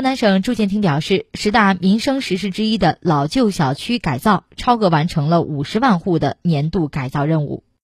河南省住建厅表示十大民生实事之一的老旧小区改造超额完成了五十万户的年度改造任务。